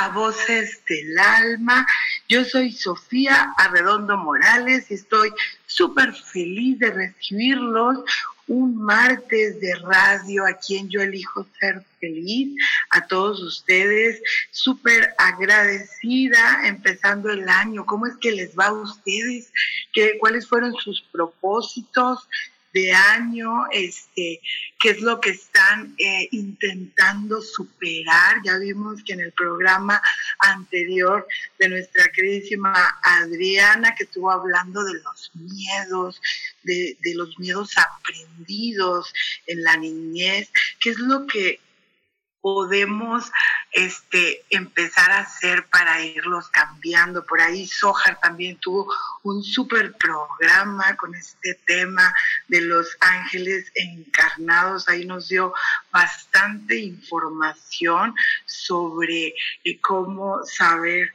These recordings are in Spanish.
A Voces del Alma. Yo soy Sofía Arredondo Morales y estoy súper feliz de recibirlos un martes de radio a quien yo elijo ser feliz. A todos ustedes, súper agradecida empezando el año. ¿Cómo es que les va a ustedes? ¿Qué, ¿Cuáles fueron sus propósitos? De año, este, qué es lo que están eh, intentando superar. Ya vimos que en el programa anterior de nuestra queridísima Adriana, que estuvo hablando de los miedos, de, de los miedos aprendidos en la niñez, qué es lo que podemos este, empezar a hacer para irlos cambiando. Por ahí Sojar también tuvo un súper programa con este tema de los ángeles encarnados. Ahí nos dio bastante información sobre eh, cómo saber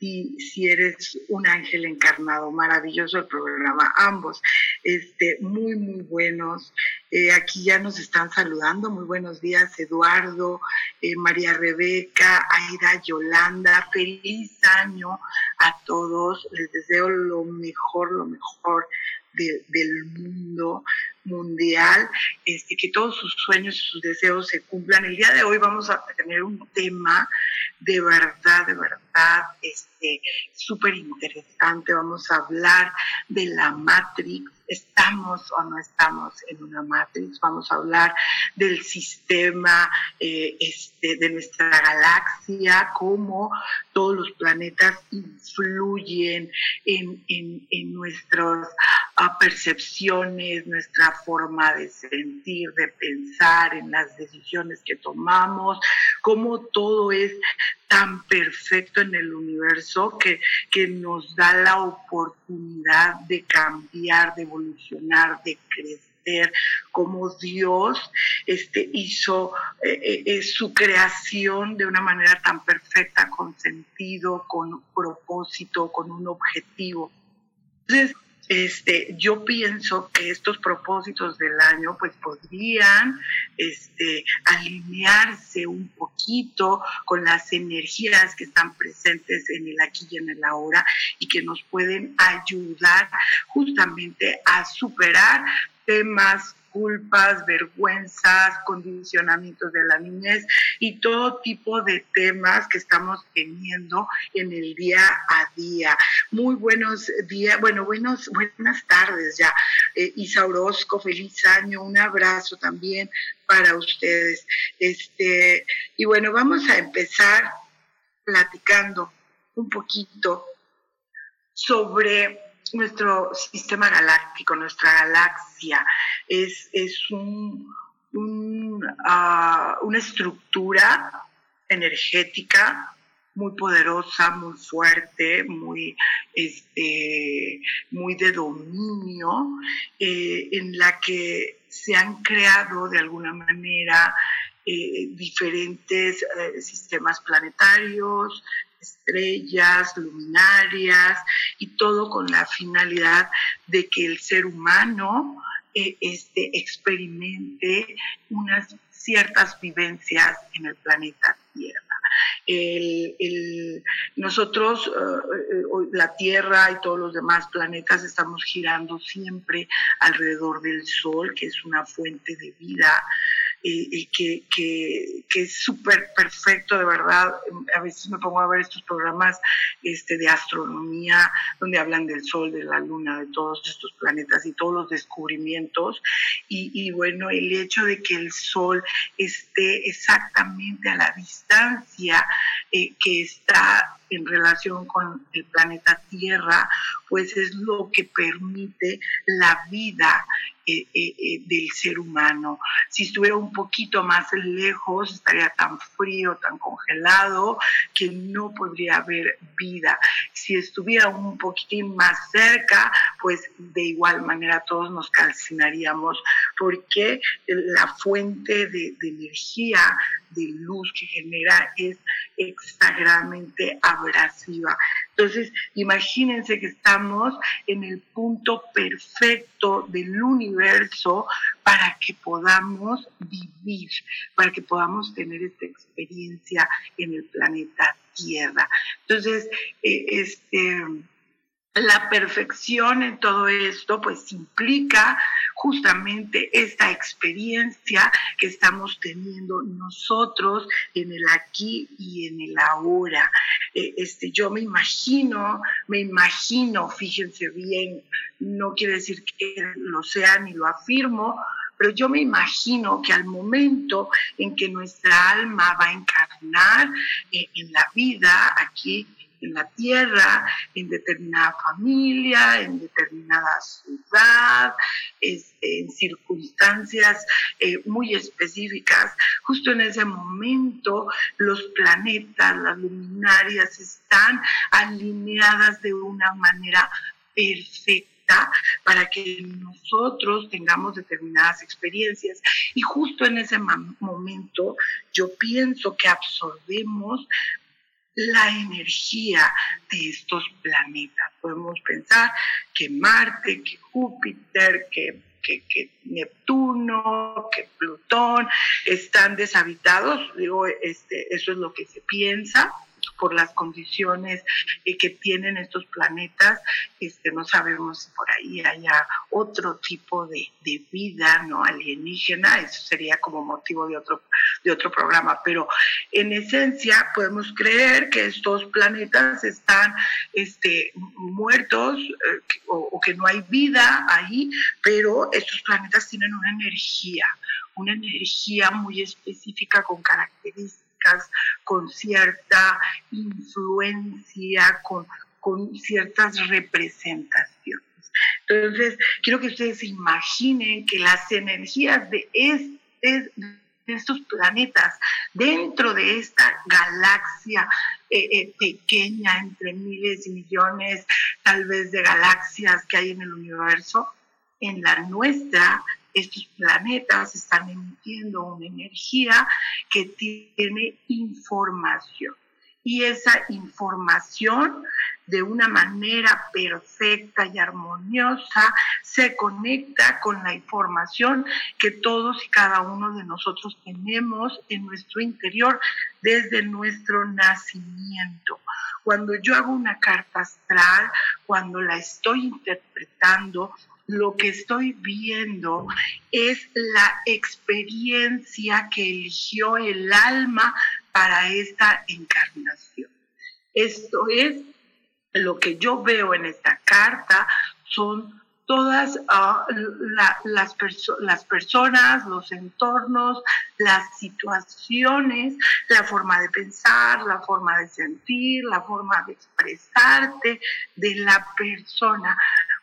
y si eres un ángel encarnado. Maravilloso el programa, ambos, este, muy, muy buenos. Eh, aquí ya nos están saludando. Muy buenos días, Eduardo, eh, María Rebeca, Aida Yolanda. Feliz año a todos. Les deseo lo mejor, lo mejor del mundo mundial, este, que todos sus sueños y sus deseos se cumplan. El día de hoy vamos a tener un tema de verdad, de verdad, este, súper interesante. Vamos a hablar de la Matrix, estamos o no estamos en una matrix, vamos a hablar del sistema eh, este, de nuestra galaxia, cómo todos los planetas influyen en, en, nuestras ah, percepciones, nuestra forma de sentir, de pensar, en las decisiones que tomamos, cómo todo es tan perfecto en el universo que, que nos da la oportunidad de cambiar, de evolucionar, de crecer, como Dios este, hizo eh, eh, eh, su creación de una manera tan perfecta, con sentido, con propósito, con un objetivo. Entonces, este, yo pienso que estos propósitos del año pues podrían este, alinearse un poquito con las energías que están presentes en el aquí y en el ahora y que nos pueden ayudar justamente a superar temas culpas, vergüenzas, condicionamientos de la niñez y todo tipo de temas que estamos teniendo en el día a día. Muy buenos días, bueno, buenas tardes ya. Eh, Isa Orozco, feliz año, un abrazo también para ustedes. Este, y bueno, vamos a empezar platicando un poquito sobre nuestro sistema galáctico, nuestra galaxia, es, es ah, una estructura energética muy poderosa, muy fuerte, muy, este, muy de dominio, eh, en la que se han creado de alguna manera eh, diferentes eh, sistemas planetarios, estrellas, luminarias y todo con la finalidad de que el ser humano eh, este, experimente unas ciertas vivencias en el planeta Tierra. nosotros, eh, eh, la Tierra y todos los demás planetas estamos girando siempre alrededor del Sol, que es una fuente de vida y, que, que, que, es súper perfecto, de verdad. A veces me pongo a ver estos programas este, de astronomía donde hablan del Sol, de la Luna, de todos estos planetas y todos los descubrimientos. Y, y bueno, el hecho de que el Sol esté exactamente a la distancia eh, que está en relación con el planeta Tierra, pues es lo que permite la vida eh, eh, eh, del ser humano. Si estuviera un poquito más lejos, estaría tan frío, tan congelado, que no podría haber vida. Si estuviera un poquitín más cerca, pues de igual manera todos nos calcinaríamos, porque la fuente de, de energía, de luz que genera es exageradamente abrasiva. Entonces, imagínense que estamos en el punto perfecto del universo para que podamos vivir, para que podamos tener esta experiencia en el planeta Tierra. Entonces, eh, este la perfección en todo esto pues implica justamente esta experiencia que estamos teniendo nosotros en el aquí y en el ahora. Eh, este, yo me imagino, me imagino, fíjense bien, no quiere decir que lo sea ni lo afirmo, pero yo me imagino que al momento en que nuestra alma va a encarnar eh, en la vida aquí en la tierra, en determinada familia, en determinada ciudad, en circunstancias eh, muy específicas. Justo en ese momento los planetas, las luminarias están alineadas de una manera perfecta para que nosotros tengamos determinadas experiencias. Y justo en ese momento yo pienso que absorbemos la energía de estos planetas. Podemos pensar que Marte, que Júpiter, que, Neptuno, que Plutón están deshabitados. Digo, este, eso es lo que se piensa por las condiciones eh, que tienen estos planetas, este, no sabemos si por ahí haya otro tipo de, vida no alienígena, eso sería como motivo de otro, de otro programa, pero en esencia podemos creer que estos planetas están este, muertos eh, o, o que no hay vida ahí, pero estos planetas tienen una energía, una energía muy específica con características con cierta influencia, con, ciertas representaciones. Entonces, quiero que ustedes se imaginen que las energías de, este, estos planetas dentro de esta galaxia eh, eh, pequeña, entre miles y millones tal vez de galaxias que hay en el universo, en la nuestra estos planetas están emitiendo una energía que tiene información. Y esa información, de una manera perfecta y armoniosa, se conecta con la información que todos y cada uno de nosotros tenemos en nuestro interior desde nuestro nacimiento. Cuando yo hago una carta astral, cuando la estoy interpretando, lo que estoy viendo es la experiencia que eligió el alma para esta encarnación. Esto es lo que yo veo en esta carta, son todas ah, las, las personas, los entornos, las situaciones, la forma de pensar, la forma de sentir, la forma de expresarte de la persona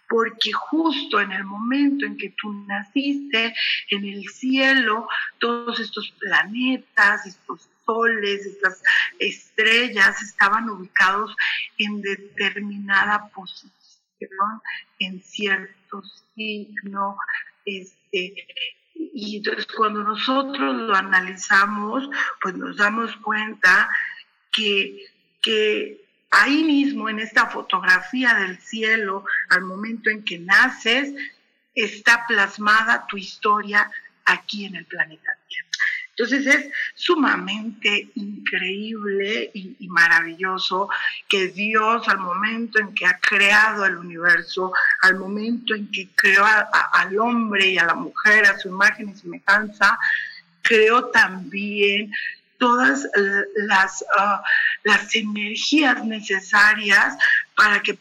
porque justo en el momento en que tú naciste, en el cielo, todos estos planetas, estos soles, estas estrellas estaban ubicados en determinada posición, en cierto signo, este, y entonces cuando nosotros lo analizamos, pues nos damos cuenta que, que ahí mismo en esta fotografía del cielo, al momento en que naces, está plasmada tu historia aquí en el planeta Tierra. Entonces es sumamente increíble y, maravilloso que Dios al momento en que ha creado el universo, al momento en que creó al hombre y a la mujer a su imagen y semejanza, creó también todas las, ah, las energías necesarias para que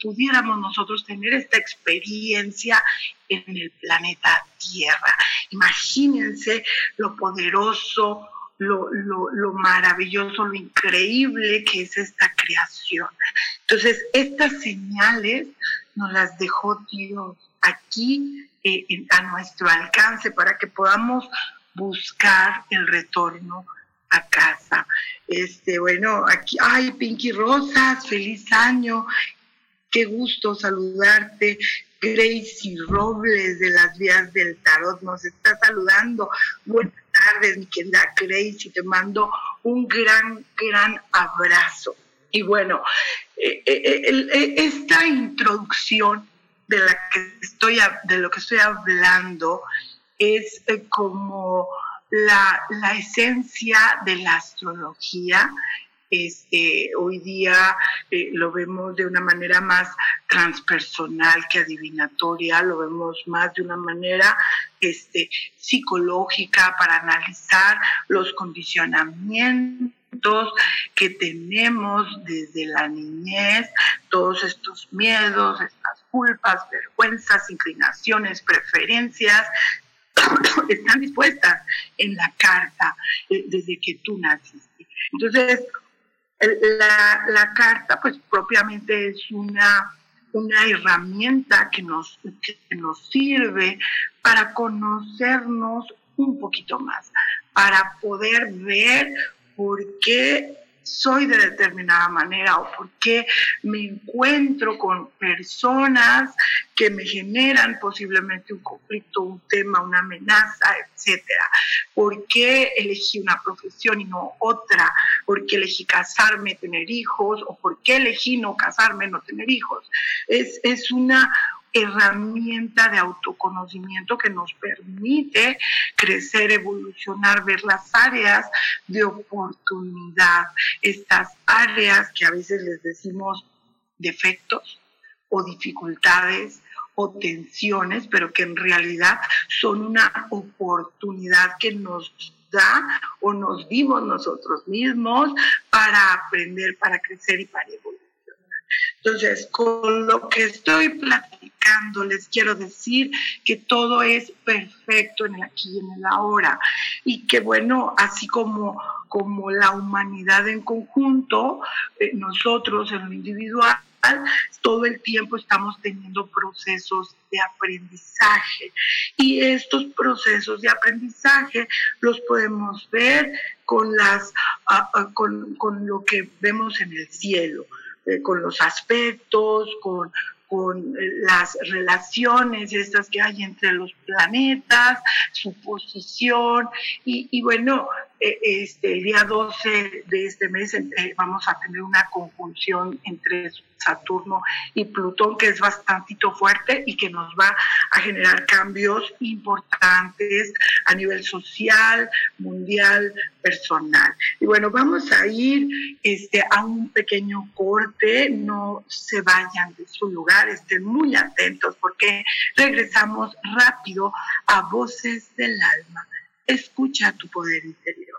pudiéramos nosotros tener esta experiencia en el planeta Tierra. Imagínense lo poderoso, lo, lo, maravilloso, lo increíble que es esta creación. Entonces, estas señales nos las dejó Dios aquí eh, a nuestro alcance para que podamos buscar el retorno a casa. Este, bueno, aquí, ay, Pinky Rosas, feliz año. Qué gusto saludarte. Gracie Robles de las vías del tarot nos está saludando. Buenas tardes, mi querida Gracie. Te mando un gran, gran abrazo. Y bueno, eh, eh, eh, esta introducción de la que estoy de lo que estoy hablando es como la, la, esencia de la astrología este, hoy día eh, lo vemos de una manera más transpersonal que adivinatoria, lo vemos más de una manera este, psicológica para analizar los condicionamientos que tenemos desde la niñez, todos estos miedos, estas culpas, vergüenzas, inclinaciones, preferencias, están dispuestas en la carta eh, desde que tú naciste. Entonces, la, carta, pues propiamente es una, una herramienta que nos, que nos sirve para conocernos un poquito más, para poder ver por qué soy de determinada manera o por qué me encuentro con personas que me generan posiblemente un conflicto, un tema, una amenaza, etcétera. ¿Por qué elegí una profesión y no otra? ¿Por qué elegí casarme, tener hijos? ¿O por qué elegí no casarme, no tener hijos? Es, es una, herramienta de autoconocimiento que nos permite crecer, evolucionar, ver las áreas de oportunidad, estas áreas que a veces les decimos defectos o dificultades o tensiones, pero que en realidad son una oportunidad que nos da o nos dimos nosotros mismos para aprender, para crecer y para evolucionar. Entonces, con lo que estoy platicando, les quiero decir que todo es perfecto en el aquí y en el ahora. Y que bueno, así como, como la humanidad en conjunto, eh, nosotros en lo individual, todo el tiempo estamos teniendo procesos de aprendizaje y estos procesos de aprendizaje los podemos ver con las ah, ah, con, con lo que vemos en el cielo eh, con los aspectos, con, con eh, las relaciones estas que hay entre los planetas, su posición y, y bueno, eh, este, el día 12 de este mes vamos a tener una conjunción entre Saturno y Plutón que es bastantito fuerte y que nos va a generar cambios importantes a nivel social, mundial, personal. Y bueno, vamos a ir este, a un pequeño corte, no se vayan de su lugar, estén muy atentos porque regresamos rápido a Voces del Alma. Escucha tu poder interior.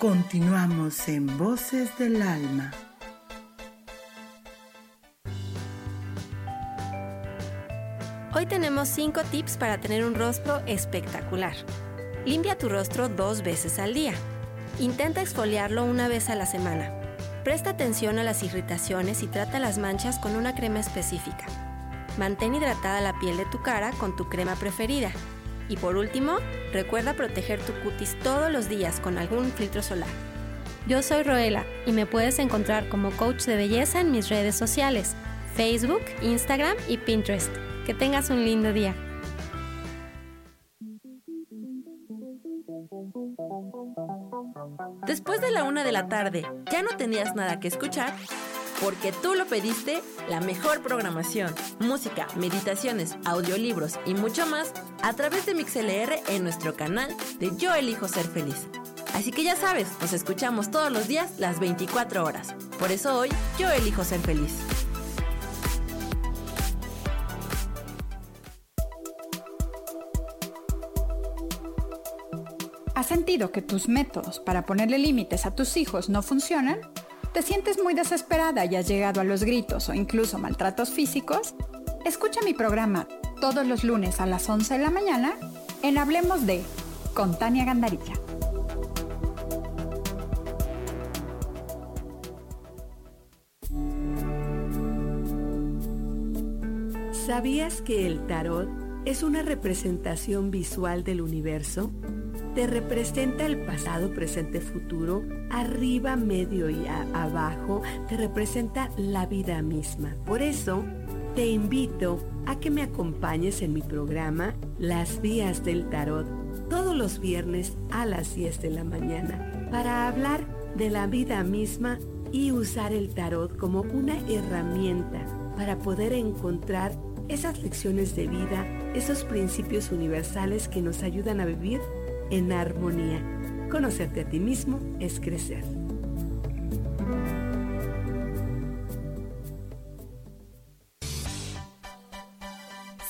Continuamos en Voces del Alma. Hoy tenemos 5 tips para tener un rostro espectacular. Limpia tu rostro dos veces al día. Intenta exfoliarlo una vez a la semana. Presta atención a las irritaciones y trata las manchas con una crema específica. Mantén hidratada la piel de tu cara con tu crema preferida y por último, recuerda proteger tu cutis todos los días con algún filtro solar. Yo soy Roela y me puedes encontrar como coach de belleza en mis redes sociales, Facebook, Instagram y Pinterest. Que tengas un lindo día. Después de la una de la tarde, ¿ya no tenías nada que escuchar? Porque tú lo pediste, la mejor programación, música, meditaciones, audiolibros y mucho más a través de MixLR en nuestro canal de Yo Elijo Ser Feliz. Así que ya sabes, nos escuchamos todos los días las 24 horas. Por eso hoy yo elijo ser feliz. ¿Has sentido que tus métodos para ponerle límites a tus hijos no funcionan? ¿Te sientes muy desesperada y has llegado a los gritos o incluso maltratos físicos? Escucha mi programa todos los lunes a las 11 de la mañana en Hablemos de con Tania Gandarilla. ¿Sabías que el tarot es una representación visual del universo? Te representa el pasado, presente, futuro, arriba, medio y abajo, te representa la vida misma. Por eso, te invito a que me acompañes en mi programa Las Vías del Tarot todos los viernes a las 10 de la mañana para hablar de la vida misma y usar el tarot como una herramienta para poder encontrar esas lecciones de vida, esos principios universales que nos ayudan a vivir en armonía. Conocerte a ti mismo es crecer.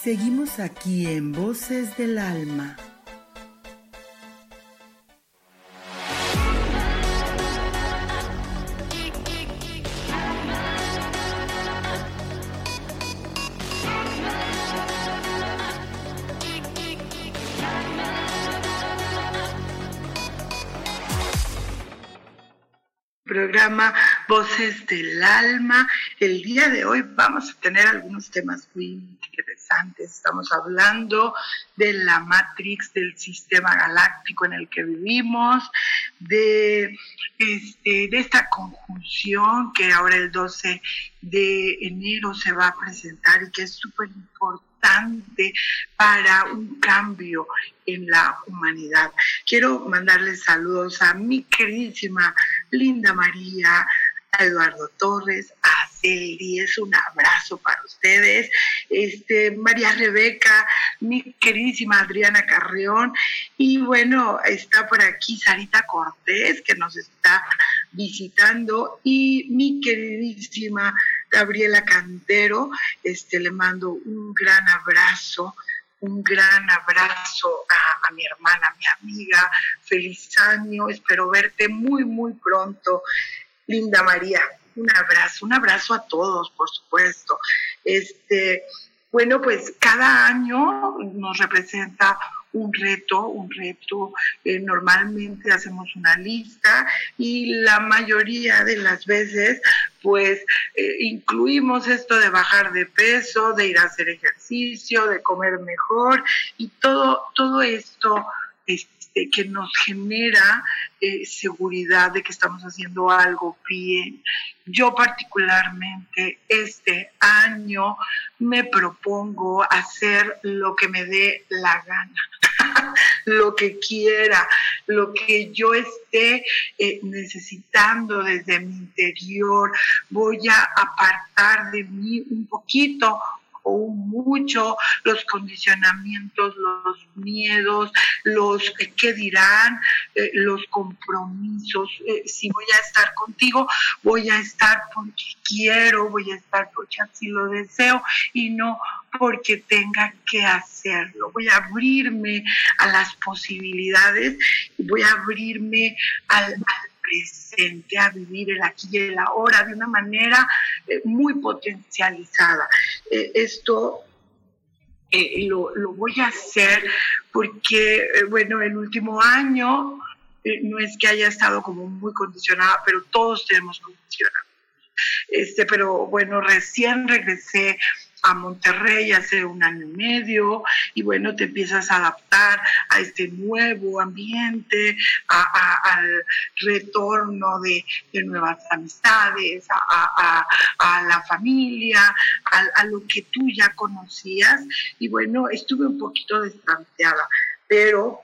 Seguimos aquí en Voces del Alma. Voces del Alma. El día de hoy vamos a tener algunos temas muy interesantes. Estamos hablando de la Matrix, del sistema galáctico en el que vivimos, de, este, esta conjunción que ahora el 12 de enero se va a presentar y que es súper importante para un cambio en la humanidad. Quiero mandarles saludos a mi queridísima Linda María, Eduardo Torres, a Celi, es un abrazo para ustedes, este, María Rebeca, mi queridísima Adriana Carreón, y bueno, está por aquí Sarita Cortés, que nos está visitando, y mi queridísima Gabriela Cantero, este, le mando un gran abrazo un gran abrazo a, mi hermana, mi amiga. Feliz año, espero verte muy, muy pronto. Linda María, un abrazo, un abrazo a todos, por supuesto. Este, bueno, pues cada año nos representa un reto, un reto. Eh, normalmente hacemos una lista y la mayoría de las veces pues eh, incluimos esto de bajar de peso, de ir a hacer ejercicio, de comer mejor y todo, todo esto este, que nos genera eh, seguridad de que estamos haciendo algo bien. Yo particularmente este año me propongo hacer lo que me dé la gana, lo que quiera, lo que yo esté eh, necesitando desde mi interior. Voy a apartar de mí un poquito mucho los condicionamientos, los miedos, los qué dirán, eh, los compromisos. Eh, si voy a estar contigo, voy a estar porque quiero, voy a estar porque así lo deseo y no porque tenga que hacerlo. Voy a abrirme a las posibilidades, voy a abrirme al presente, a vivir el aquí y el ahora de una manera eh, muy potencializada. Eh, esto eh, lo, lo, voy a hacer porque, bueno, el último año no es que haya estado como muy condicionada, pero todos tenemos condicionado. Este, pero bueno, recién regresé a Monterrey hace un año y medio y bueno, te empiezas a adaptar a este nuevo ambiente, al retorno de, nuevas amistades, a, la familia, a, lo que tú ya conocías. Y bueno, estuve un poquito distanciada, pero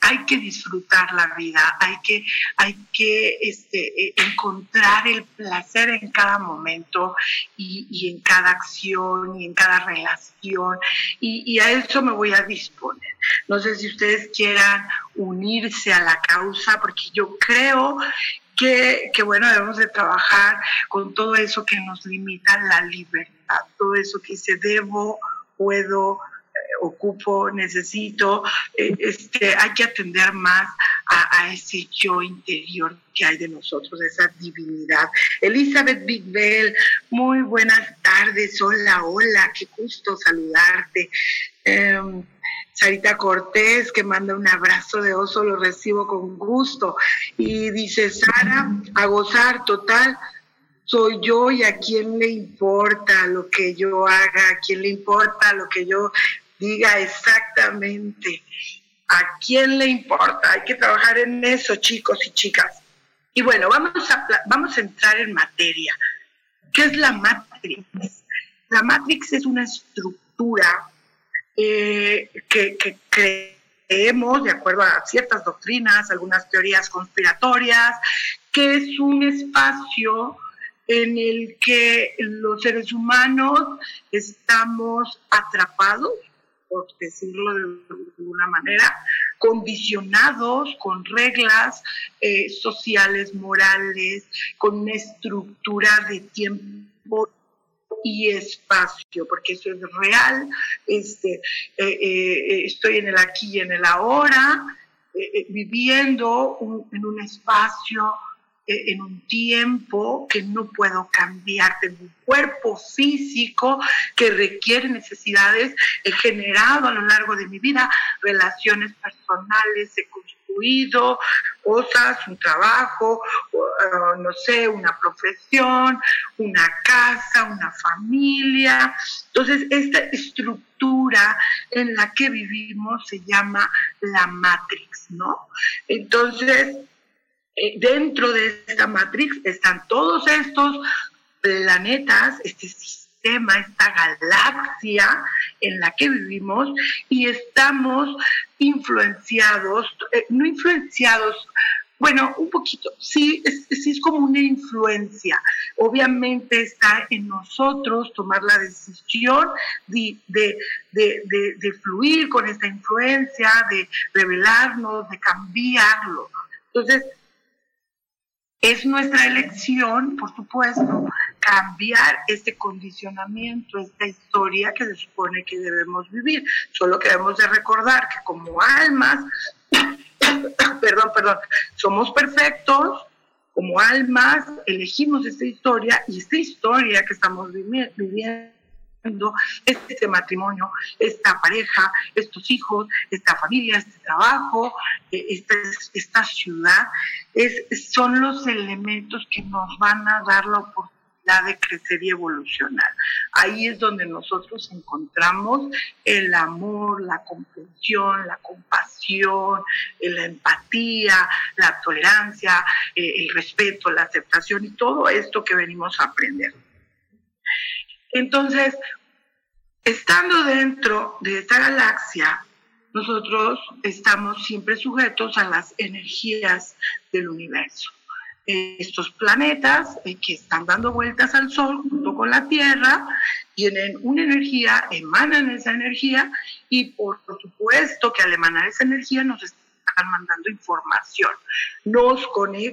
hay que disfrutar la vida, hay que, hay que este, e, encontrar el placer en cada momento y, en cada acción y en cada relación. Y, a eso me voy a disponer. No sé si ustedes quieran unirse a la causa, porque yo creo que, que, bueno, debemos de trabajar con todo eso que nos limita la libertad, todo eso que dice debo, puedo, ocupo, necesito, eh, este, hay que atender más a, ese yo interior que hay de nosotros, esa divinidad. Elizabeth Big Bell, muy buenas tardes, hola, hola, qué gusto saludarte. Em, Sarita Cortés, que manda un abrazo de oso, lo recibo con gusto. Y dice, Sara, a gozar total, soy yo y a quién le importa lo que yo haga, a quién le importa lo que yo diga exactamente a quién le importa. Hay que trabajar en eso, chicos y chicas. Y bueno, vamos a, vamos a entrar en materia. ¿Qué es la Matrix? La Matrix es una estructura eh, que, que creemos, de acuerdo a ciertas doctrinas, algunas teorías conspiratorias, que es un espacio en el que los seres humanos estamos atrapados por decirlo de alguna manera, condicionados con reglas eh, sociales, morales, con una estructura de tiempo y espacio, porque eso es real. Este, eh, eh, estoy en el aquí y en el ahora, viviendo en un espacio en un tiempo que no puedo cambiar, tengo un cuerpo físico que requiere necesidades, he generado a lo largo de mi vida relaciones personales, he construido cosas, un trabajo, uh, no sé, una profesión, una casa, una familia. Entonces, esta estructura en la que vivimos se llama la Matrix, ¿no? Entonces, eh, dentro de esta matrix están todos estos planetas, este sistema, esta galaxia en la que vivimos y estamos influenciados, eh, no influenciados, bueno, un poquito, sí es, sí es como una influencia. Obviamente está en nosotros tomar la decisión de, de, de, de fluir con esta influencia, de revelarnos, de cambiarlo. Entonces, es nuestra elección, por supuesto, cambiar este condicionamiento, esta historia que se supone que debemos vivir. Solo que debemos de recordar que como almas, perdón, perdón, somos perfectos, como almas elegimos esta historia y esta historia que estamos viviendo este matrimonio, esta pareja, estos hijos, esta familia, este trabajo, eh, esta, esta ciudad, es, son los elementos que nos van a dar la oportunidad de crecer y evolucionar. Ahí es donde nosotros encontramos el amor, la comprensión, la compasión, eh, la empatía, la tolerancia, eh, el respeto, la aceptación y todo esto que venimos a aprender. Entonces, estando dentro de esta galaxia, nosotros estamos siempre sujetos a las energías del universo. Estos planetas eh, que están dando vueltas al Sol junto con la Tierra tienen una energía, emanan esa energía y por supuesto que al emanar esa energía nos están mandando información. Nos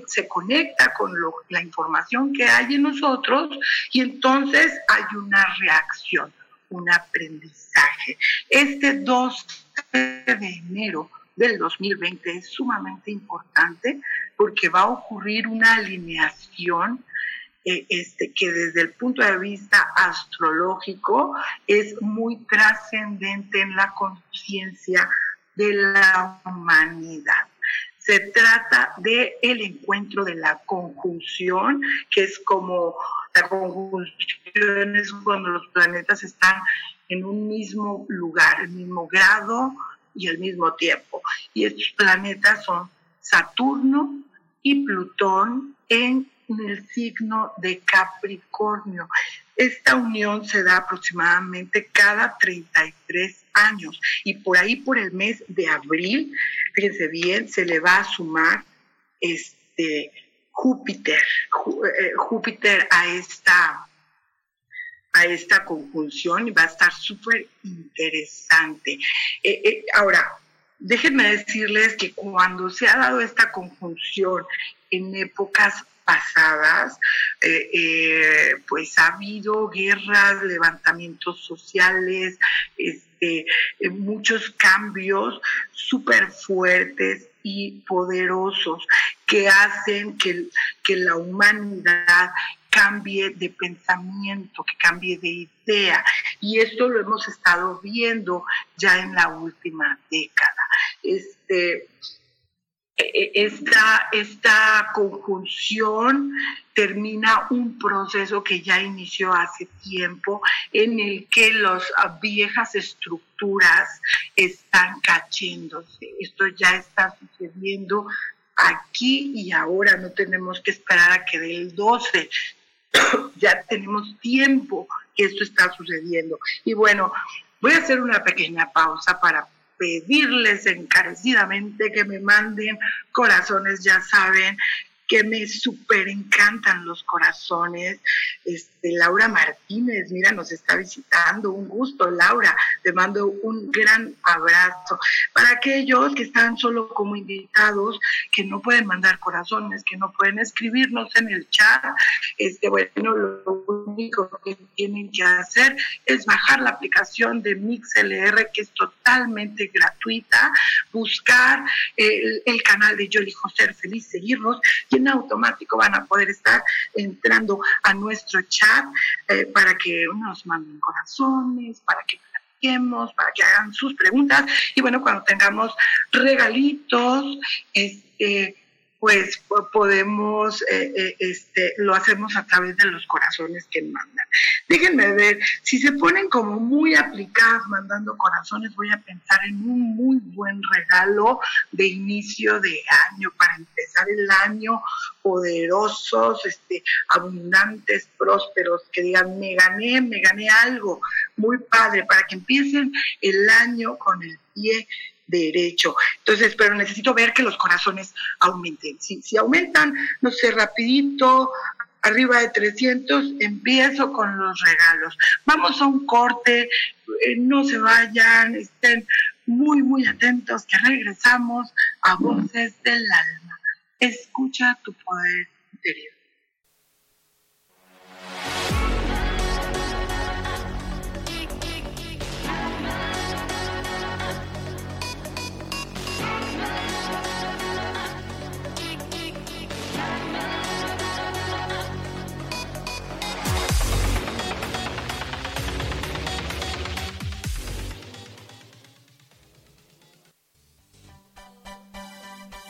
se conecta con la información que hay en nosotros y entonces hay una reacción, un aprendizaje. Este 2 de enero del 2020 es sumamente importante porque va a ocurrir una alineación eh, este, que desde el punto de vista astrológico es muy trascendente en la conciencia de la humanidad. Se trata de el encuentro de la conjunción, que es como La conjunción es cuando los planetas están en un mismo lugar, el mismo grado y al mismo tiempo. Y estos planetas son Saturno y Plutón en el signo de Capricornio. Esta unión se da aproximadamente cada 33 años y por ahí por el mes de abril, fíjense bien, se le va a sumar este Júpiter, eh, Júpiter a esta a esta conjunción y va a estar súper interesante. Eh, eh, ahora, déjenme decirles que cuando se ha dado esta conjunción en épocas pasadas, pues ha habido guerras, levantamientos sociales, este, muchos cambios súper fuertes y poderosos que hacen que, que la humanidad cambie de pensamiento, que cambie de idea. Y esto lo hemos estado viendo ya en la última década. Este, esta, esta conjunción termina un proceso que ya inició hace tiempo en el que las viejas estructuras están cayéndose. Esto ya está sucediendo aquí y ahora, no tenemos que esperar a que del 12 ya tenemos tiempo que esto está sucediendo. Y bueno, voy a hacer una pequeña pausa para pedirles encarecidamente que me manden corazones, ya saben, que me súper encantan los corazones. Este, Laura Martínez, mira, nos está visitando. Un gusto, Laura. Te mando un gran abrazo. Para aquellos que están solo como invitados, que no pueden mandar corazones, que no pueden escribirnos en el chat, este, bueno, lo único que tienen que hacer es bajar la aplicación de MixLR, que es totalmente gratuita, buscar el, el canal de Yo elijo ser feliz, seguirnos en automático van a poder estar entrando a nuestro chat eh, para que nos manden corazones, para que platiquemos, para que hagan sus preguntas. Y bueno, cuando tengamos regalitos, este pues podemos, eh, eh, este, lo hacemos a través de los corazones que mandan. Déjenme ver, si se ponen como muy aplicadas mandando corazones, voy a pensar en un muy buen regalo de inicio de año, para empezar el año poderosos, este, abundantes, prósperos, que digan, me gané, me gané algo muy padre, para que empiecen el año con el pie derecho. Entonces, pero necesito ver que los corazones aumenten. Si, si aumentan, no sé, rapidito, arriba de 300, empiezo con los regalos. Vamos a un corte, eh, no se vayan, estén muy, muy atentos, que regresamos a Voces del Alma. Escucha tu poder interior.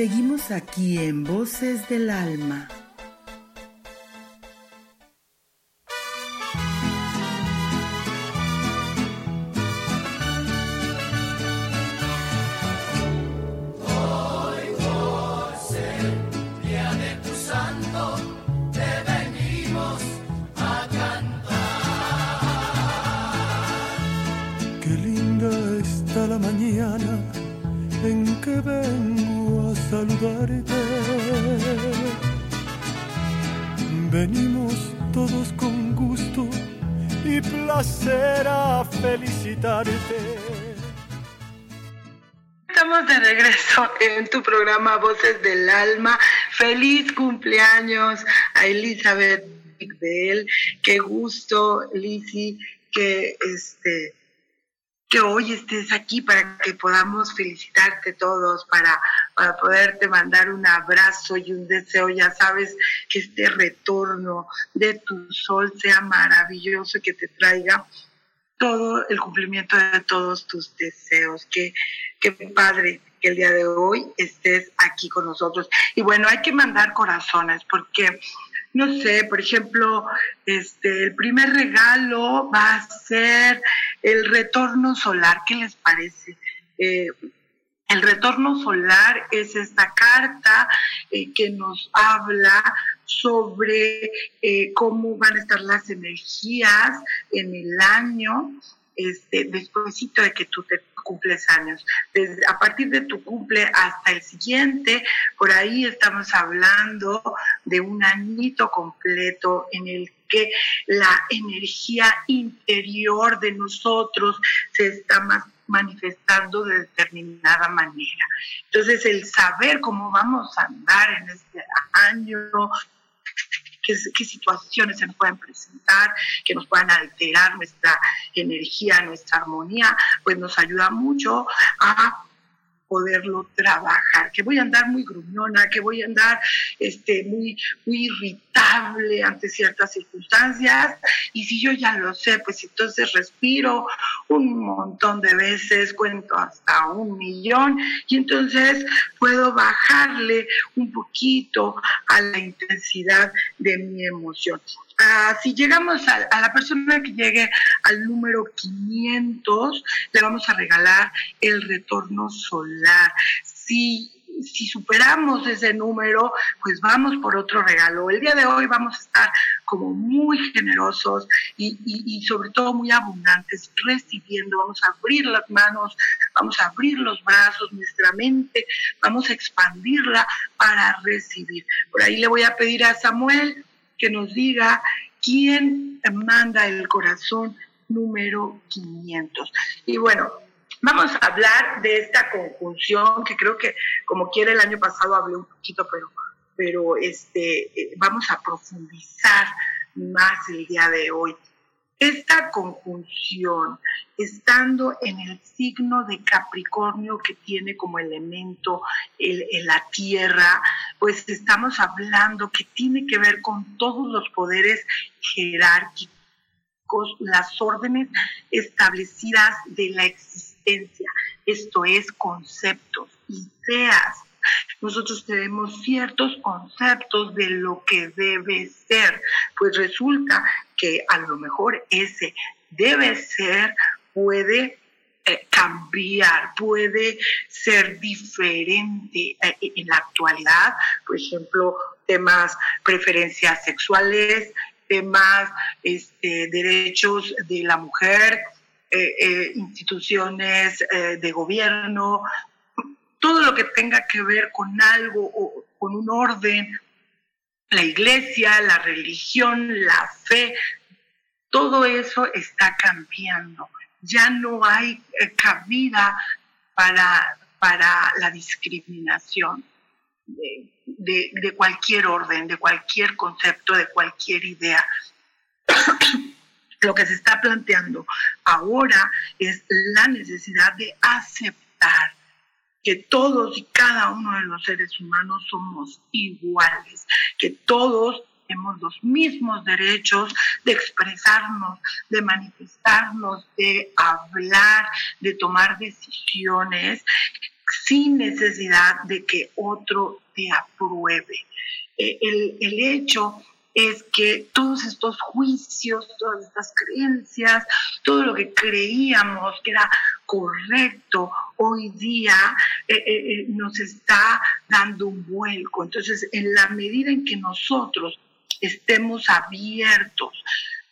Seguimos aquí en Voces del Alma. En tu programa Voces del Alma. Feliz cumpleaños a Elizabeth Bell. Qué gusto, Lizzy, que este que hoy estés aquí para que podamos felicitarte todos, para, para poderte mandar un abrazo y un deseo. Ya sabes que este retorno de tu sol sea maravilloso y que te traiga todo el cumplimiento de todos tus deseos. Qué, qué padre que el día de hoy estés aquí con nosotros. Y bueno, hay que mandar corazones porque no sé, por ejemplo, este, el primer regalo va a ser el retorno solar. ¿Qué les parece? Eh, el retorno solar es esta carta eh, que nos habla sobre eh, cómo van a estar las energías en el año este, después de que tú te cumples años. Desde, a partir de tu cumple hasta el siguiente, por ahí estamos hablando de un añito completo en el que la energía interior de nosotros se está más manifestando de determinada manera. Entonces, el saber cómo vamos a andar en este año, qué, situaciones se nos pueden presentar, que nos puedan alterar nuestra energía, nuestra armonía, pues nos ayuda mucho a poderlo trabajar, que voy a andar muy gruñona, que voy a andar este, muy, muy ante ciertas circunstancias, y si yo ya lo sé, pues entonces respiro un montón de veces, cuento hasta un millón, y entonces puedo bajarle un poquito a la intensidad de mi emoción. Uh, si llegamos a, a, la persona que llegue al número 500, le vamos a regalar el retorno solar. Si, si superamos ese número, pues vamos por otro regalo. El día de hoy vamos a estar como muy generosos y, y, y sobre todo muy abundantes, recibiendo. Vamos a abrir las manos, vamos a abrir los brazos, nuestra mente, vamos a expandirla para recibir. Por ahí le voy a pedir a Samuel que nos diga quién manda el corazón número 500. Y bueno, vamos a hablar de esta conjunción que creo que como quiera el año pasado hablé un poquito, pero, pero este, vamos a profundizar más el día de hoy. Esta conjunción, estando en el signo de Capricornio que tiene como elemento el, el la tierra, pues estamos hablando que tiene que ver con todos los poderes jerárquicos, las órdenes establecidas de la existencia, esto es conceptos, ideas, nosotros tenemos ciertos conceptos de lo que debe ser. Pues resulta que a lo mejor ese debe ser puede eh, cambiar, puede ser diferente eh, en la actualidad, por ejemplo, temas preferencias sexuales, temas este, derechos de la mujer, eh, instituciones de gobierno, todo lo que tenga que ver con algo o con un orden, la iglesia, la religión, la fe, todo eso está cambiando. Ya no hay eh, cabida para, para la discriminación de, cualquier orden, de cualquier concepto, de cualquier idea. Lo que se está planteando ahora es la necesidad de aceptar que todos y cada uno de los seres humanos somos iguales, que todos tenemos los mismos derechos de expresarnos, de manifestarnos, de hablar, de tomar decisiones sin necesidad de que otro te apruebe. El, el hecho es que todos estos juicios, todas estas creencias, todo lo que creíamos que era correcto, hoy día eh, eh, eh, nos está dando un vuelco. Entonces, en la medida en que nosotros estemos abiertos,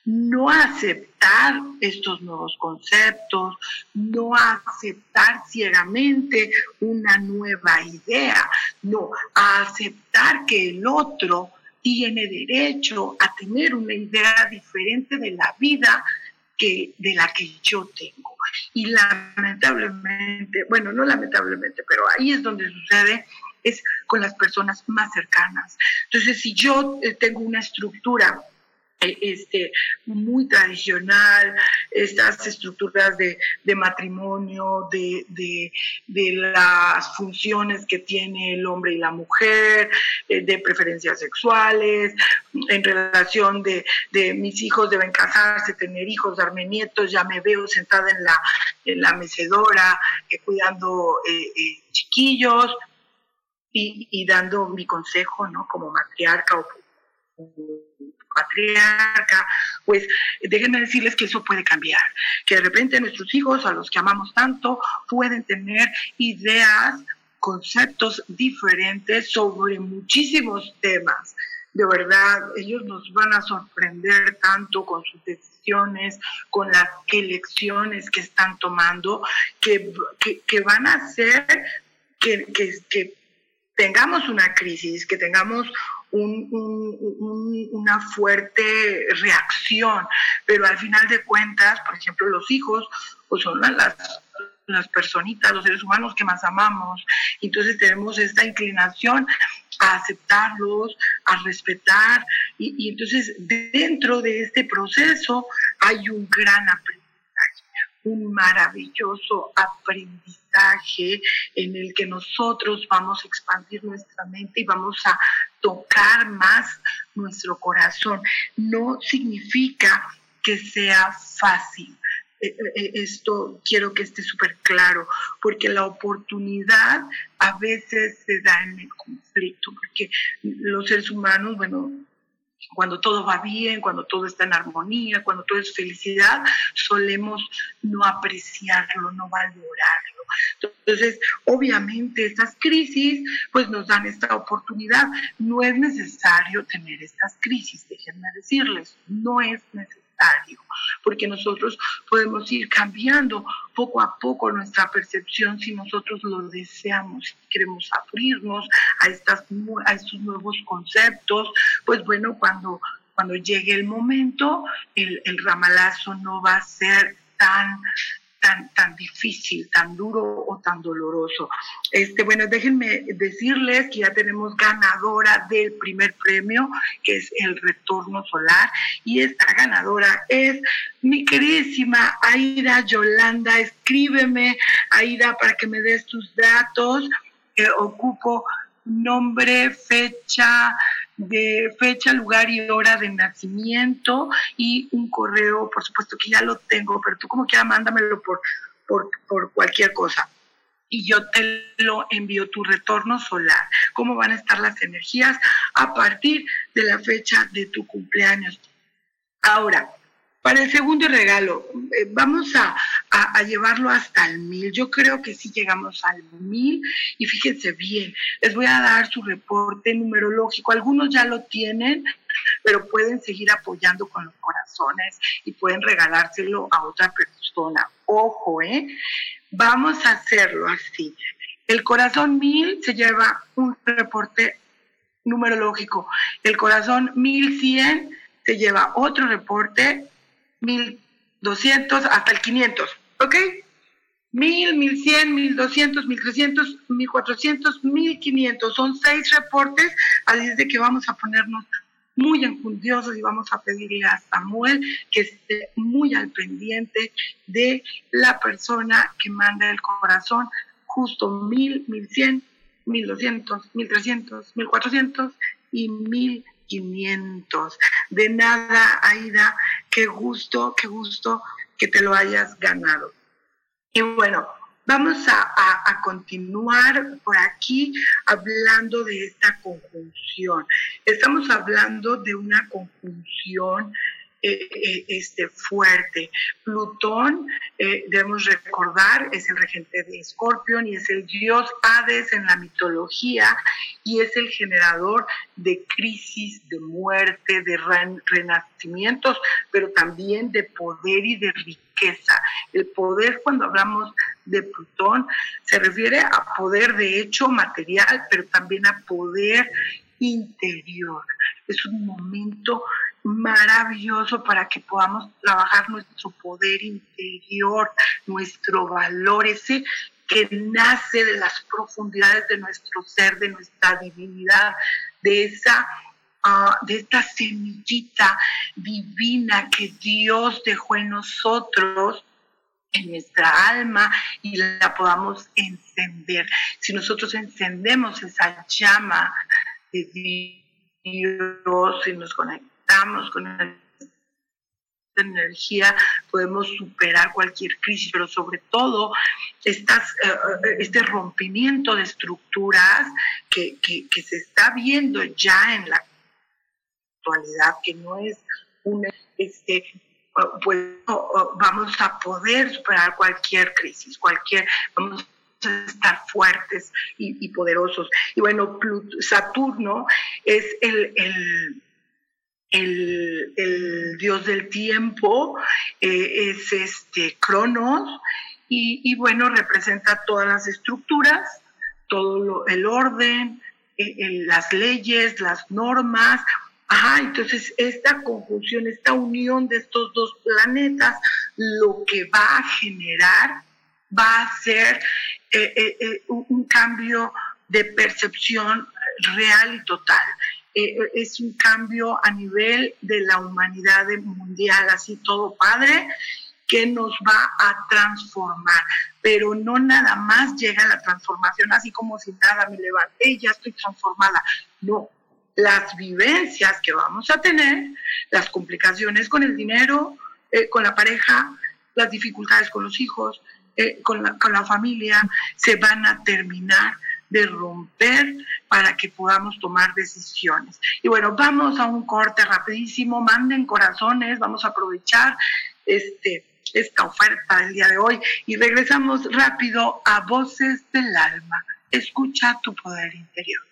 no aceptar estos nuevos conceptos, no aceptar ciegamente una nueva idea, no, aceptar que el otro tiene derecho a tener una idea diferente de la vida que de la que yo tengo. Y lamentablemente, bueno, no lamentablemente, pero ahí es donde sucede es con las personas más cercanas. Entonces, si yo eh, tengo una estructura este, muy tradicional, estas estructuras de, matrimonio, de, las funciones que tiene el hombre y la mujer, eh, de preferencias sexuales, en relación de, mis hijos deben casarse, tener hijos, darme nietos, ya me veo sentada en la, en la mecedora, cuidando chiquillos, y, dando mi consejo, ¿no? Como matriarca o patriarca, pues déjenme decirles que eso puede cambiar, que de repente nuestros hijos, a los que amamos tanto, pueden tener ideas, conceptos diferentes sobre muchísimos temas. De verdad, ellos nos van a sorprender tanto con sus decisiones, con las elecciones que están tomando, que, que, van a hacer que, que, tengamos una crisis, que tengamos una fuerte reacción, pero al final de cuentas, por ejemplo, los hijos pues son las, las personitas, los seres humanos que más amamos. Entonces tenemos esta inclinación a aceptarlos, a respetar, y entonces dentro de este proceso hay un gran aprendizaje un maravilloso aprendizaje en el que nosotros vamos a expandir nuestra mente y vamos a tocar más nuestro corazón. No significa que sea fácil. Eh, eh, esto quiero que esté súper claro, porque la oportunidad a veces se da en el conflicto, porque los seres humanos, bueno, cuando todo va bien, cuando todo está en armonía, cuando todo es felicidad, solemos no apreciarlo, no valorarlo. Entonces, obviamente estas crisis pues nos dan esta oportunidad. No es necesario tener estas crisis, déjenme decirles, no es necesario porque nosotros podemos ir cambiando poco a poco nuestra percepción si nosotros lo deseamos, si queremos abrirnos a, estas, a estos nuevos conceptos, pues bueno, cuando, cuando llegue el momento, el, el ramalazo no va a ser tan tan, tan difícil, tan duro o tan doloroso. Este, bueno, déjenme decirles que ya tenemos ganadora del primer premio, que es el retorno solar, y esta ganadora es mi queridísima Aida Yolanda. Escríbeme, Aida, para que me des tus datos. ocupo nombre, fecha, de fecha, lugar y hora de nacimiento y un correo, por supuesto que ya lo tengo, pero tú como quieras mándamelo por, por, por cualquier cosa y yo te lo envío tu retorno solar, cómo van a estar las energías a partir de la fecha de tu cumpleaños. Ahora, Para el segundo regalo, eh, vamos a, llevarlo hasta el mil. Yo creo que sí llegamos al mil y fíjense bien, les voy a dar su reporte numerológico. Algunos ya lo tienen, pero pueden seguir apoyando con los corazones y pueden regalárselo a otra persona. Ojo, ¿eh? Vamos a hacerlo así. El corazón mil se lleva un reporte numerológico. El corazón 1100 se lleva otro reporte 1200 hasta el 500, ¿ok? 1000, 1100, 1200, 1300, 1400, 1500. Son seis reportes, así es de que vamos a ponernos muy enjundiosos y vamos a pedirle a Samuel que esté muy al pendiente de la persona que manda el corazón, justo 1000, 1100, 1200, 1300, 1400 y 1500. De nada, Aida, qué gusto, qué gusto que te lo hayas ganado. Y bueno, vamos a, continuar por aquí hablando de esta conjunción. Estamos hablando de una conjunción eh, eh, este, fuerte. Plutón, eh, debemos recordar, es el regente de Escorpión y es el dios Hades en la mitología y es el generador de crisis, de muerte, de renacimientos, pero también de poder y de riqueza. El poder, cuando hablamos de Plutón, se refiere a poder de hecho material, pero también a poder interior. Es un momento maravilloso para que podamos trabajar nuestro poder interior, nuestro valor, ese que nace de las profundidades de nuestro ser, de nuestra divinidad, de esa ah, de esta semillita divina que Dios dejó en nosotros, en nuestra alma, y la podamos encender. Si nosotros encendemos esa llama de Dios y nos conectamos, con energía podemos superar cualquier crisis, pero sobre todo estas, eh, eh, este rompimiento de estructuras que, se está viendo ya en la actualidad, que no es un, este, pues vamos a poder superar cualquier crisis, cualquier, vamos a estar fuertes y, poderosos. Y bueno, Saturno es el el, dios del tiempo, eh, es este Cronos, y, bueno, representa todas las estructuras, todo el orden, eh, las leyes, las normas. Ajá, entonces esta conjunción, esta unión de estos dos planetas, lo que va a generar va a ser eh, un cambio de percepción real y total. Eh, es un cambio a nivel de la humanidad mundial, así todo padre, que nos va a transformar. Pero no nada más llega la transformación así como si nada me levanté ya estoy transformada. No, las vivencias que vamos a tener, las complicaciones con el dinero, eh, con la pareja, las dificultades con los hijos, eh, con, la, con la familia, se van a terminar de romper para que podamos tomar decisiones. Y bueno, vamos a un corte rapidísimo, manden corazones, vamos a aprovechar este, esta oferta del día de hoy y regresamos rápido a Voces del Alma. Escucha tu poder interior.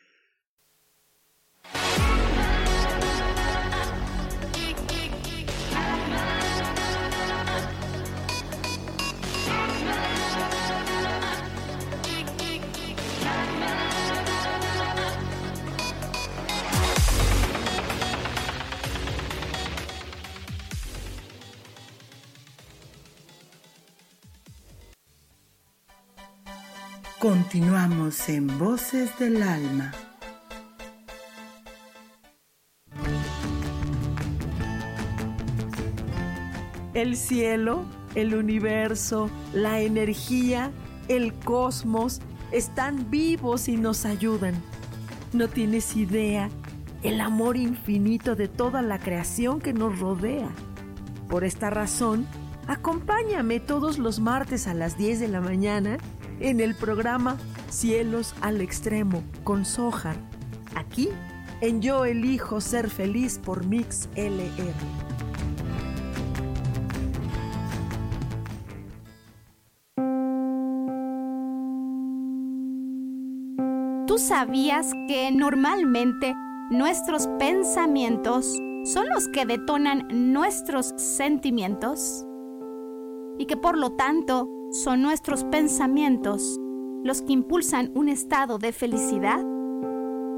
Continuamos en Voces del Alma. El cielo, el universo, la energía, el cosmos están vivos y nos ayudan. No tienes idea el amor infinito de toda la creación que nos rodea. Por esta razón, acompáñame todos los martes a las 10 de la mañana en el programa Cielos al Extremo con Sojar, aquí en Yo Elijo Ser Feliz por Mix LR. ¿Tú sabías que normalmente nuestros pensamientos son los que detonan nuestros sentimientos? Y que por lo tanto, son nuestros pensamientos los que impulsan un estado de felicidad?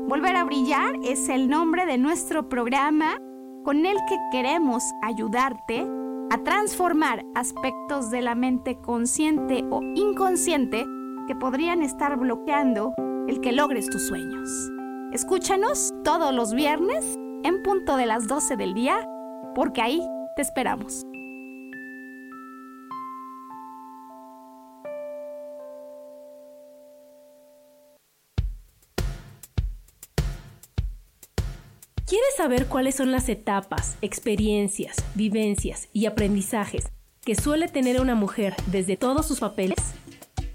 Volver a brillar es el nombre de nuestro programa con el que queremos ayudarte a transformar aspectos de la mente consciente o inconsciente que podrían estar bloqueando el que logres tus sueños. Escúchanos todos los viernes en punto de las 12 del día, porque ahí te esperamos. Saber cuáles son las etapas, experiencias, vivencias y aprendizajes que suele tener una mujer desde todos sus papeles?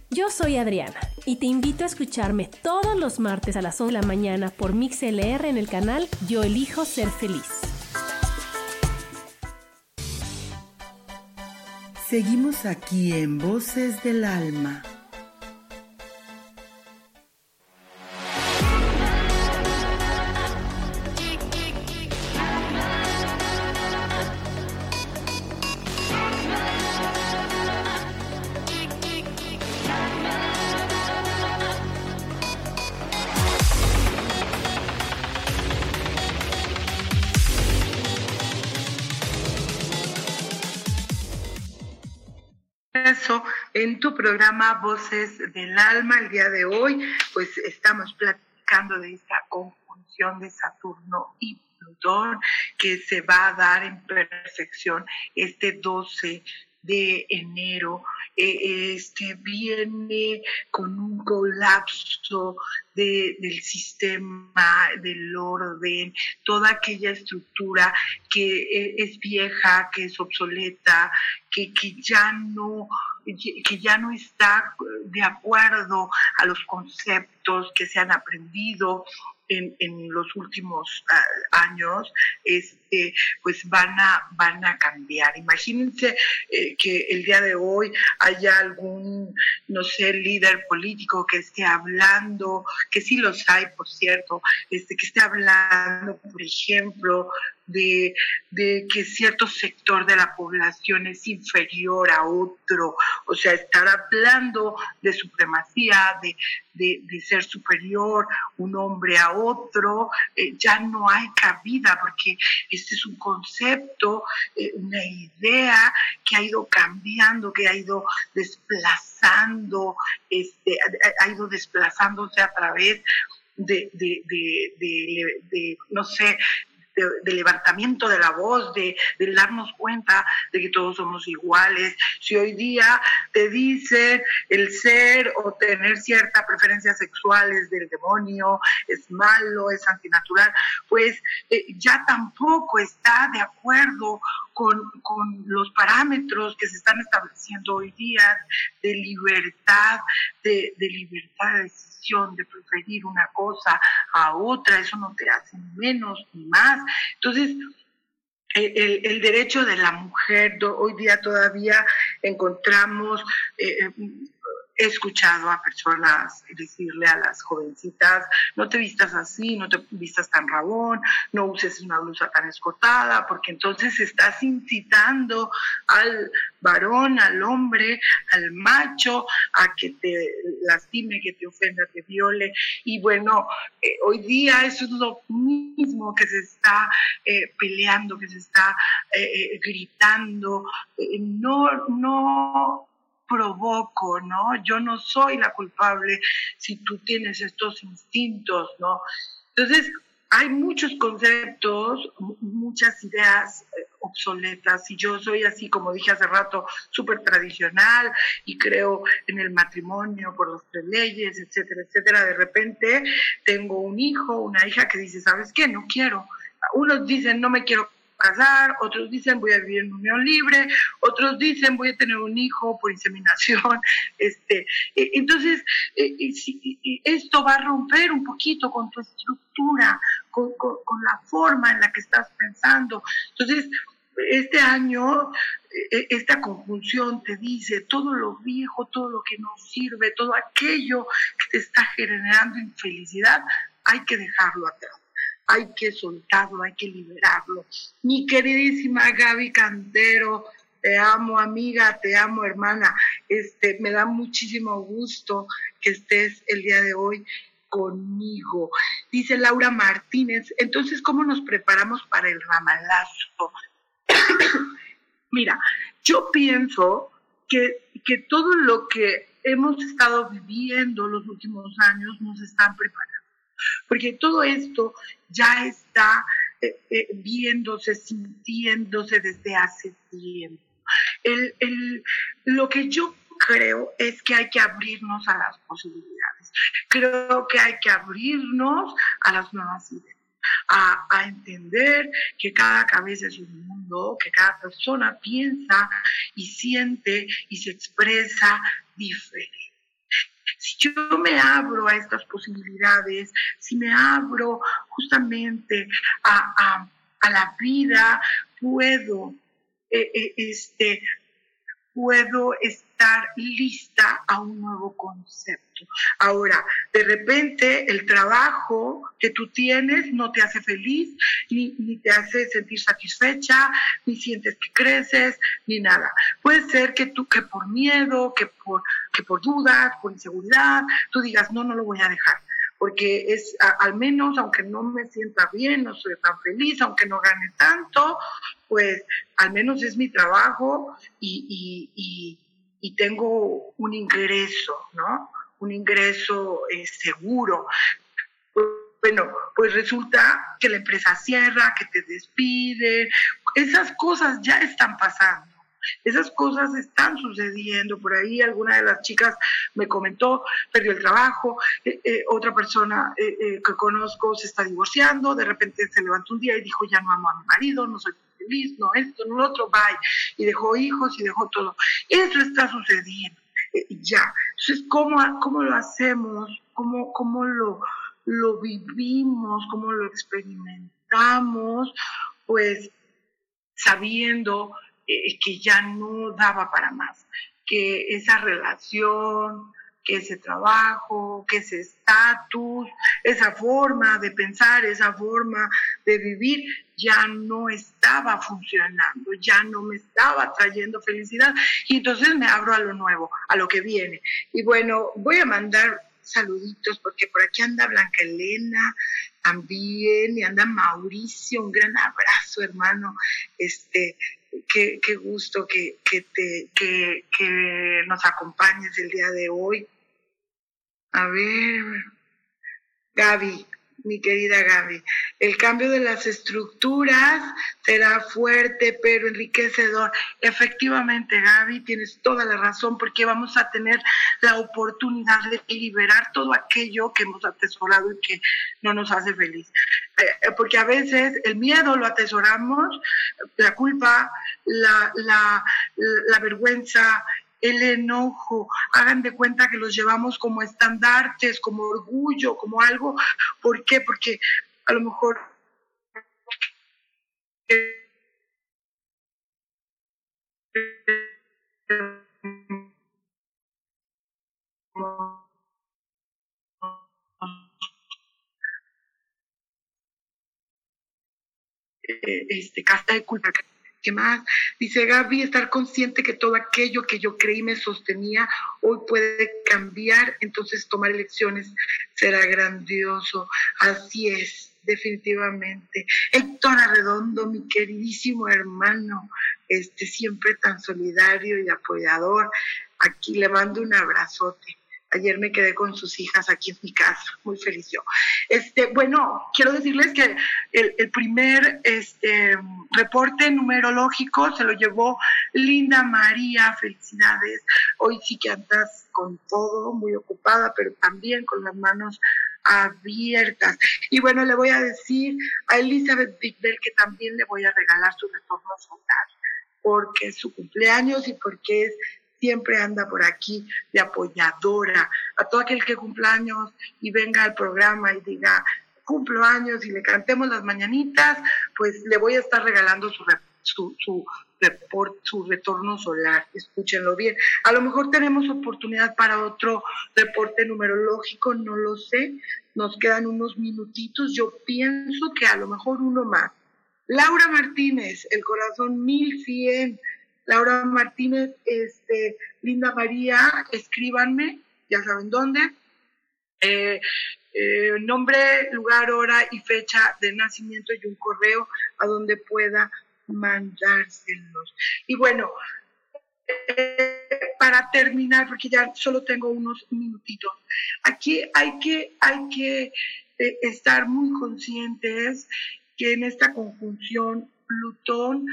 Yo soy Adriana y te invito a escucharme todos los martes a las 11 de la mañana por MixLR en el canal Yo elijo ser feliz. Seguimos aquí en Voces del Alma. En tu programa Voces del Alma. El día de hoy, pues estamos platicando de esta conjunción de Saturno y Plutón que se va a dar en perfección este 12 de enero, eh, este viene con un colapso del sistema, del orden, toda aquella estructura que eh, es vieja, que es obsoleta, que, que ya no que ya no está de acuerdo a los conceptos que se han aprendido en, en los últimos ah, años, este, pues van a, van a cambiar. Imagínense eh, que el día de hoy haya algún, no sé, líder político que esté hablando, que sí los hay, por cierto, este, que esté hablando, por ejemplo, de, que cierto sector de la población es inferior a otro, o sea, estar hablando de supremacía, de, ser superior un hombre a otro, eh, ya no hay cabida, porque este es un concepto, eh, una idea que ha ido cambiando, que ha ido desplazando, este, ha ido desplazándose a través de, de, no sé, de, levantamiento de la voz, de, darnos cuenta de que todos somos iguales. Si hoy día te dicen el ser o tener cierta preferencia sexual es del demonio, es malo, es antinatural, pues eh, ya tampoco está de acuerdo con, los parámetros que se están estableciendo hoy día de libertad, de, de libertad de de preferir una cosa a otra, eso no te hace menos ni más. Entonces, el, derecho de la mujer, hoy día todavía encontramos eh, eh, he escuchado a personas decirle a las jovencitas, no te vistas así, no te vistas tan rabón, no uses una blusa tan escotada, porque entonces estás incitando al varón, al hombre, al macho, a que te lastime, que te ofenda, te viole. Y bueno, eh, hoy día eso es lo mismo que se está eh, peleando, que se está eh, gritando. no, no provoco, ¿no? Yo no soy la culpable si tú tienes estos instintos, ¿no? Entonces, hay muchos conceptos, muchas ideas eh, obsoletas y yo soy así, como dije hace rato, súper tradicional y creo en el matrimonio por las tres leyes, etcétera, etcétera. De repente tengo un hijo, una hija que dice, ¿sabes qué? No quiero. Unos dicen, no me quiero casar, otros dicen voy a vivir en unión libre, otros dicen voy a tener un hijo por inseminación. Este, e, entonces, e, esto va a romper un poquito con tu estructura, con, la forma en la que estás pensando. Entonces, este año e, esta conjunción te dice todo lo viejo, todo lo que no sirve, todo aquello que te está generando infelicidad, hay que dejarlo atrás, hay que soltarlo, hay que liberarlo. Mi queridísima Gaby Cantero, te amo amiga, te amo hermana, este, me da muchísimo gusto que estés el día de hoy conmigo. Dice Laura Martínez, entonces, ¿cómo nos preparamos para el ramalazo? Mira, yo pienso que, que todo lo que hemos estado viviendo los últimos años nos están preparando, porque todo esto ya está eh, eh, viéndose, sintiéndose desde hace tiempo. El, el, lo que yo creo es que hay que abrirnos a las posibilidades. Creo que hay que abrirnos a las nuevas ideas a, entender que cada cabeza es un mundo, que cada persona piensa y siente y se expresa diferente. Yo me abro a estas posibilidades, si me abro justamente a, la vida, puedo eh, eh, este, puedo estar lista a un nuevo concepto. Ahora, de repente el trabajo que tú tienes no te hace feliz, ni, te hace sentir satisfecha, ni sientes que creces, ni nada. Puede ser que tú, que por miedo, que por, que por dudas, por inseguridad, tú digas, no, no lo voy a dejar porque es al menos, aunque no me sienta bien, no soy tan feliz, aunque no gane tanto, pues al menos es mi trabajo y, tengo un ingreso, ¿no? Un ingreso eh, seguro. Bueno, pues resulta que la empresa cierra, que te despide, esas cosas ya están pasando. Esas cosas están sucediendo. Por ahí alguna de las chicas me comentó, perdió el trabajo, eh, eh, otra persona eh, que conozco se está divorciando, de repente se levantó un día y dijo, ya no amo a mi marido, no soy feliz, no esto, no lo otro, bye. Y dejó hijos y dejó todo. Eso está sucediendo. ya. Entonces, ¿cómo, cómo lo hacemos? ¿Cómo, cómo lo, lo vivimos? ¿Cómo lo experimentamos? Pues sabiendo eh, que ya no daba para más, que esa relación, ese trabajo, que ese estatus, esa forma de pensar, esa forma de vivir, ya no estaba funcionando, ya no me estaba trayendo felicidad. Y entonces me abro a lo nuevo, a lo que viene. Y bueno, voy a mandar saluditos porque por aquí anda Blanca Elena también y anda Mauricio, un gran abrazo hermano, este, qué, qué gusto que, que, te, que, que nos acompañes el día de hoy. A ver, Gaby, mi querida Gaby. El cambio de las estructuras será fuerte, pero enriquecedor. Efectivamente, Gaby, tienes toda la razón, porque vamos a tener la oportunidad de liberar todo aquello que hemos atesorado y que no nos hace feliz. Eh, porque a veces el miedo lo atesoramos, la culpa, la, la vergüenza, el enojo, hagan de cuenta que los llevamos como estandartes, como orgullo, como algo. ¿Por qué? Porque a lo mejor este casta de culpa ¿Qué más? Dice Gaby, estar consciente que todo aquello que yo creí me sostenía hoy puede cambiar, entonces tomar elecciones será grandioso. Así es, definitivamente. Héctor Arredondo, mi queridísimo hermano, este siempre tan solidario y apoyador, aquí le mando un abrazote. Ayer me quedé con sus hijas aquí en mi casa, muy feliz yo. Este, bueno, quiero decirles que el, primer este, reporte numerológico se lo llevó Linda María, felicidades. Hoy sí que andas con todo, muy ocupada, pero también con las manos abiertas. Y bueno, le voy a decir a Elizabeth Bell que también le voy a regalar su retorno solar, porque es su cumpleaños y porque es siempre anda por aquí de apoyadora. A todo aquel que cumpla años y venga al programa y diga, cumplo años y le cantemos las mañanitas, pues le voy a estar regalando su su, su, su retorno solar. Escúchenlo bien. A lo mejor tenemos oportunidad para otro reporte numerológico, no lo sé. Nos quedan unos minutitos. Yo pienso que a lo mejor uno más. Laura Martínez, el corazón 1100. Laura Martínez, este, Linda María, escríbanme, ya saben dónde. Eh, eh, nombre, lugar, hora y fecha de nacimiento y un correo a donde pueda mandárselos. Y bueno, eh, para terminar, porque ya solo tengo unos minutitos, aquí hay que, hay que estar muy conscientes que en esta conjunción Plutón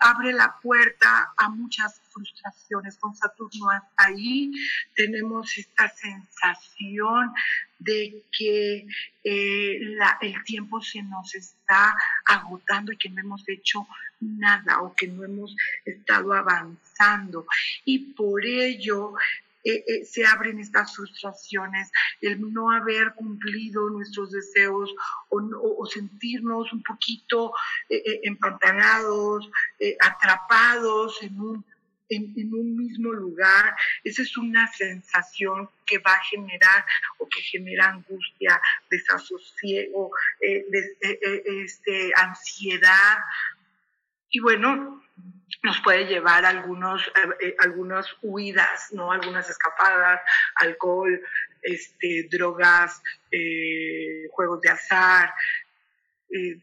abre la puerta a muchas frustraciones. Con Saturno ahí tenemos esta sensación de que eh, el tiempo se nos está agotando y que no hemos hecho nada o que no hemos estado avanzando. Y por ello eh, eh, se abren estas frustraciones, el no haber cumplido nuestros deseos o, sentirnos un poquito eh, empantanados, atrapados en un, en, un mismo lugar. Esa es una sensación que va a generar o que genera angustia, desasosiego, este, ansiedad. Y bueno, nos puede llevar a algunos, eh, eh, algunas huidas, ¿no? Algunas escapadas, alcohol, este, drogas, eh, juegos de azar,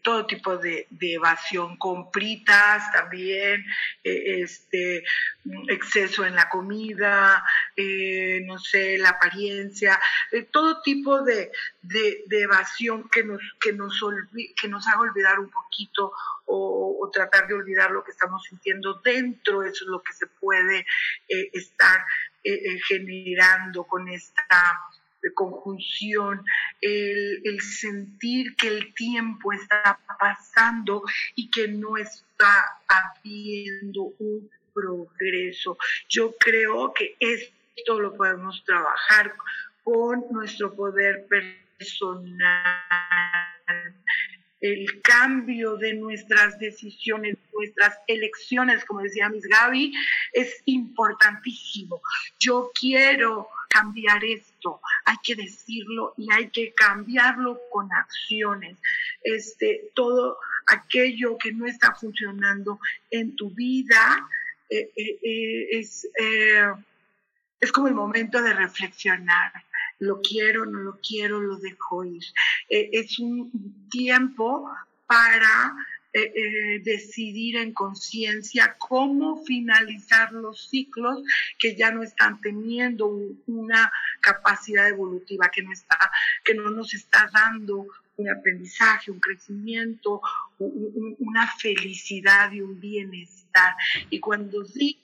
todo tipo de, evasión, compritas también, este, exceso en la comida, no sé, la apariencia, todo tipo de, de, evasión que nos, que, nos que nos haga olvidar un poquito o, tratar de olvidar lo que estamos sintiendo dentro, eso es lo que se puede eh, estar eh, eh, generando con esta conjunción, el, sentir que el tiempo está pasando y que no está habiendo un progreso. Yo creo que esto lo podemos trabajar con nuestro poder personal el cambio de nuestras decisiones, nuestras elecciones, como decía Miss Gaby, es importantísimo. Yo quiero cambiar esto, hay que decirlo y hay que cambiarlo con acciones. Este, todo aquello que no está funcionando en tu vida eh, eh, eh, es, es como el momento de reflexionar lo quiero, no lo quiero, lo dejo ir. Eh, es un tiempo para eh, eh, decidir en conciencia cómo finalizar los ciclos que ya no están teniendo una capacidad evolutiva, que no, está, que no nos está dando un aprendizaje, un crecimiento, una felicidad y un bienestar. Y cuando sí,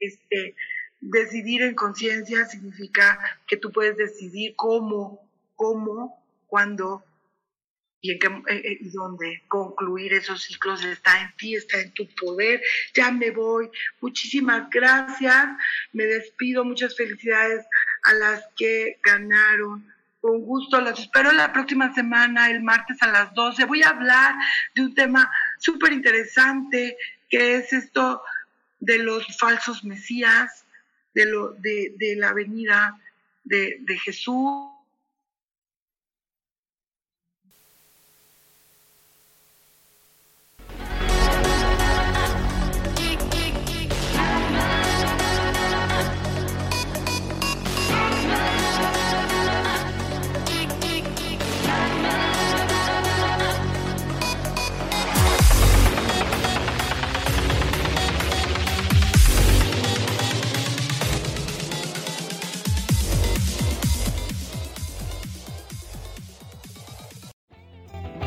este, decidir en conciencia significa que tú puedes decidir cómo, cómo, cuándo eh, eh, y dónde concluir esos ciclos está en ti, está en tu poder. Ya me voy. Muchísimas gracias. Me despido. Muchas felicidades a las que ganaron. Con gusto, las espero la próxima semana, el martes a las 12. Voy a hablar de un tema súper interesante, que es esto de los falsos mesías, de, lo, de, de la venida de, de Jesús.